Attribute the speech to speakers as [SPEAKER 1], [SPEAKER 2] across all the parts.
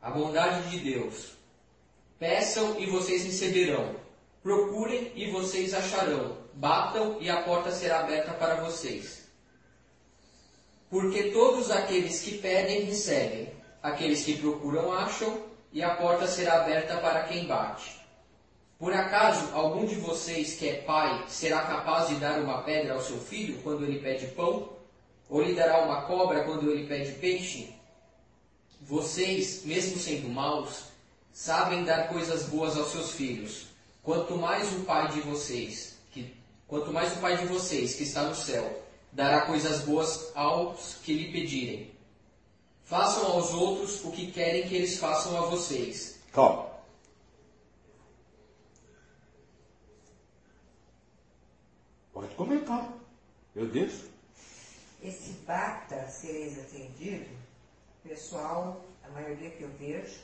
[SPEAKER 1] A bondade de Deus. Peçam e vocês receberão. Procurem e vocês acharão. Batam e a porta será aberta para vocês. Porque todos aqueles que pedem, recebem. Aqueles que procuram, acham. E a porta será aberta para quem bate. Por acaso algum de vocês que é pai será capaz de dar uma pedra ao seu filho quando ele pede pão? Ou lhe dará uma cobra quando ele pede peixe? Vocês, mesmo sendo maus, sabem dar coisas boas aos seus filhos. Quanto mais o Pai de vocês, que, quanto mais o Pai de vocês, que está no céu, dará coisas boas aos que lhe pedirem. Façam aos outros o que querem que eles façam a vocês.
[SPEAKER 2] Calma. Pode comentar. Eu desço.
[SPEAKER 3] Esse bata sereis atendido, pessoal, a maioria que eu vejo,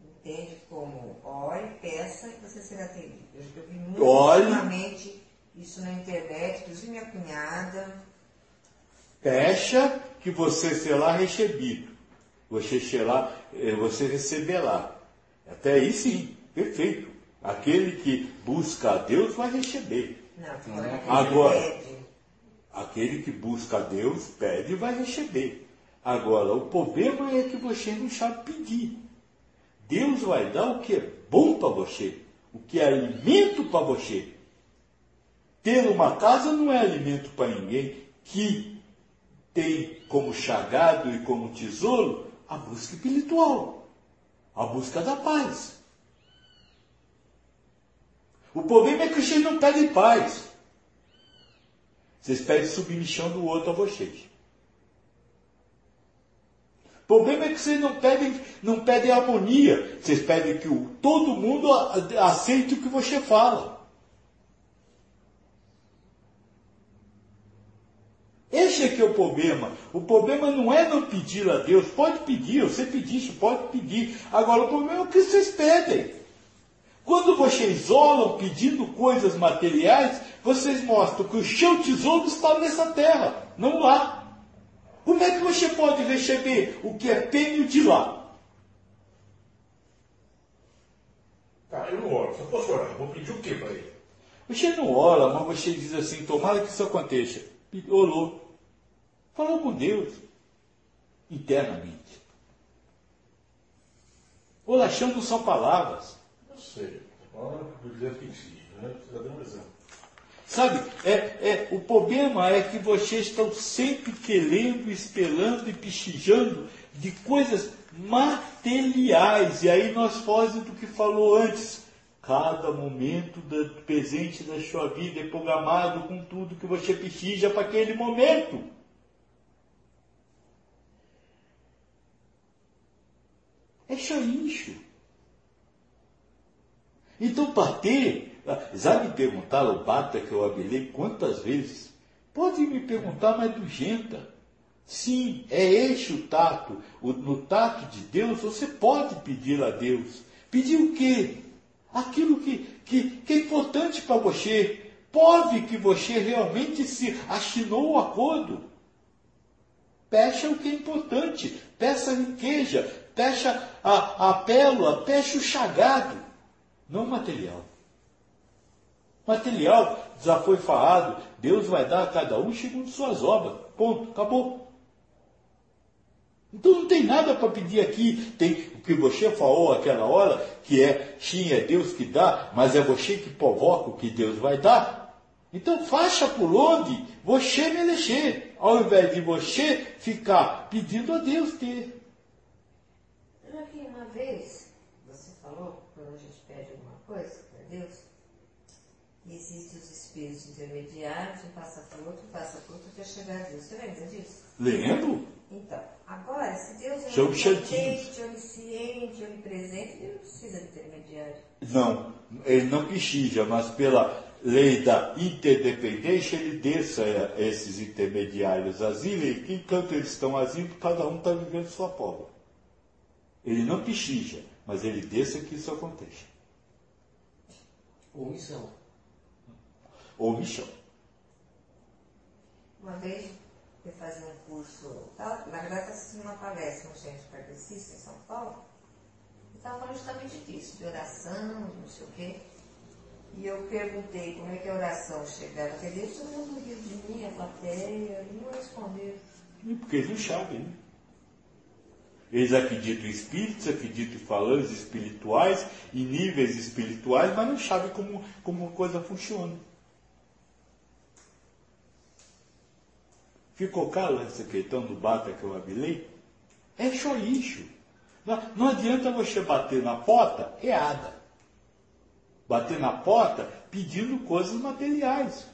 [SPEAKER 3] entende como ore, peça e você será atendido. Eu, eu vi muito ultimamente isso na internet, inclusive minha cunhada.
[SPEAKER 2] Pecha que você será recebido. Você será, eh, você receberá. Até aí sim, perfeito. Aquele que busca a Deus vai receber.
[SPEAKER 3] Não,
[SPEAKER 2] Agora.
[SPEAKER 3] pede.
[SPEAKER 2] Aquele que busca a Deus pede e vai receber. Agora, o problema é que você não sabe pedir. Deus vai dar o que é bom para você, o que é alimento para você. Ter uma casa não é alimento para ninguém que tem como chagado e como tesouro a busca espiritual, a busca da paz. O problema é que vocês não pedem paz. Vocês pedem submissão do outro a vocês. O problema é que vocês não pedem, não pedem harmonia. Vocês pedem que o, todo mundo aceite o que você fala. Esse é que é o problema. O problema não é não pedir a Deus. Pode pedir, você pedisse, pode pedir. Agora, o problema é o que vocês pedem. Quando vocês isolam pedindo coisas materiais, vocês mostram que o seu tesouro está nessa terra, não lá. Como é que você pode receber o que é pênio de lá?
[SPEAKER 4] Tá, eu não oro, só posso orar. Vou pedir o quê para ele?
[SPEAKER 2] Você não ora, mas você diz assim, tomara que isso aconteça. Orou. Falou com Deus. Internamente. Oração não são palavras.
[SPEAKER 4] Eu sei. Ora, por dizer que sim, né? Você deu um exemplo.
[SPEAKER 2] Sabe, é, é, o problema é que vocês estão sempre querendo, esperando e pichijando de coisas materiais. E aí nós fazemos do que falou antes. Cada momento do presente da sua vida é programado com tudo que você precisa para aquele momento. É só. Então, para ter, já me perguntaram, o Bata que eu abelei quantas vezes? Pode me perguntar, mas dugenta. Sim, é este o tato. O- no tato de Deus, você pode pedir a Deus. Pedir o quê? Aquilo que, que, que é importante para você. Pode que você realmente se assinou o acordo. Peça o que é importante. Peça a riqueza. Peça a, a pérola. Peça o chagado. Não material. Material já foi falado. Deus vai dar a cada um segundo suas obras. Ponto. Acabou. Então não tem nada para pedir aqui. Tem o que você falou aquela hora, que é sim, é Deus que dá, mas é você que provoca o que Deus vai dar. Então faça por onde você merecer, ao invés de você ficar pedindo a Deus ter.
[SPEAKER 3] Vi uma vez, você falou, quando a gente pede alguma coisa para Deus, que existem os espíritos intermediários, um passa para o outro, passa para o outro, até chegar a Deus. Você lembra disso?
[SPEAKER 2] Lembro?
[SPEAKER 3] Então, agora, se Deus é onipotente, onisciente, onipresente, ele não precisa de intermediário.
[SPEAKER 2] Não, ele não precisa, mas pela lei da interdependência, ele desça eh, esses intermediários asilo, e enquanto eles estão asilo, cada um está vivendo sua prova. Ele não precisa, mas ele desça que isso aconteça.
[SPEAKER 1] Ou missão.
[SPEAKER 2] Ou missão.
[SPEAKER 3] Uma vez eu fazia um curso, tava, na verdade estava assistindo uma palestra no Centro Kardecista, em São Paulo, estava falando justamente disso, de oração, não sei o quê. E eu perguntei como é que a oração chegava até Deus, todo mundo riu de mim, a plateia, e não respondeu.
[SPEAKER 2] Porque eles não sabem, né? Eles acreditam em espíritos, acreditam em falantes espirituais, em níveis espirituais, mas não sabem como, como a coisa funciona. Ficou claro essa questão do bata que eu abilei? É lixo. Não, não adianta você bater na porta errada. Bater na porta pedindo coisas materiais.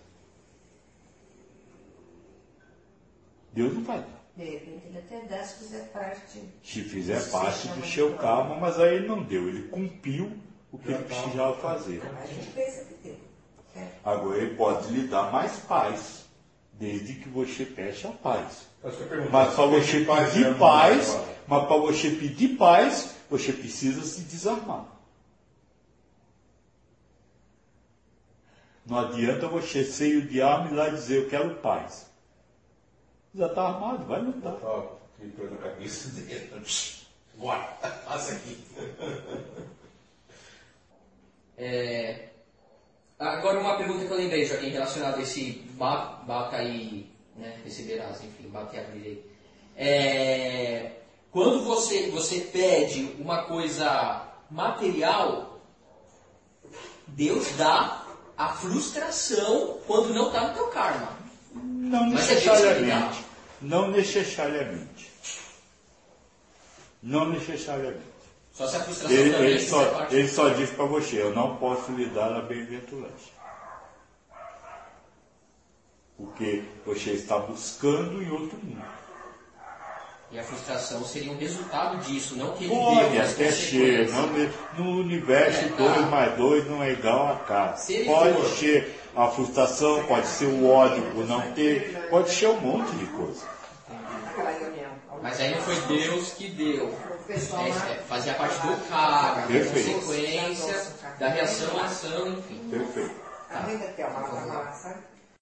[SPEAKER 2] Deus não vai dar.
[SPEAKER 3] De repente ele até dá se fizer parte.
[SPEAKER 2] Se fizer parte do
[SPEAKER 3] de
[SPEAKER 2] seu karma, mas aí ele não deu. Ele cumpriu o que ele precisava fazer.
[SPEAKER 3] A gente pensa que tem. É.
[SPEAKER 2] Agora ele pode lhe dar mais paz, desde que você peça a paz.
[SPEAKER 4] Mas
[SPEAKER 2] para você
[SPEAKER 4] paz
[SPEAKER 2] pedir
[SPEAKER 4] mesmo,
[SPEAKER 2] paz, mas para você pedir paz, você precisa se desarmar. Não adianta você cheio de arma e lá dizer eu quero paz. Já está armado, vai lutar.
[SPEAKER 4] Ó, que entrou na cabeça dele. Bora, passa aqui.
[SPEAKER 1] É, agora uma pergunta que eu lembrei, Joaquim, relacionada a esse ba- bata e né, receberás, enfim, bata e abrirei. É, quando você, você pede uma coisa material, Deus dá a frustração quando não está no teu karma.
[SPEAKER 2] Não
[SPEAKER 1] é
[SPEAKER 2] necessariamente. Não necessariamente. Não necessariamente.
[SPEAKER 1] Só se a frustração
[SPEAKER 2] Ele,
[SPEAKER 1] também
[SPEAKER 2] ele só,
[SPEAKER 1] parte-
[SPEAKER 2] ele só diz para você, eu não posso lhe dar a bem-aventurança. Porque você está buscando em outro mundo.
[SPEAKER 1] E a frustração seria um resultado disso, não que ele
[SPEAKER 2] Pode
[SPEAKER 1] deu
[SPEAKER 2] até ser, não no universo
[SPEAKER 1] É,
[SPEAKER 2] 2
[SPEAKER 1] tá.
[SPEAKER 2] mais 2 não é igual a cá.
[SPEAKER 1] Se
[SPEAKER 2] Pode
[SPEAKER 1] for-
[SPEAKER 2] ser a frustração, pode ser o ódio por não ter, pode ser um monte de coisa.
[SPEAKER 1] Mas aí não foi Deus que deu. É, é, fazia parte do da
[SPEAKER 2] Perfeito.
[SPEAKER 1] consequência, da reação à ação, enfim.
[SPEAKER 2] Perfeito.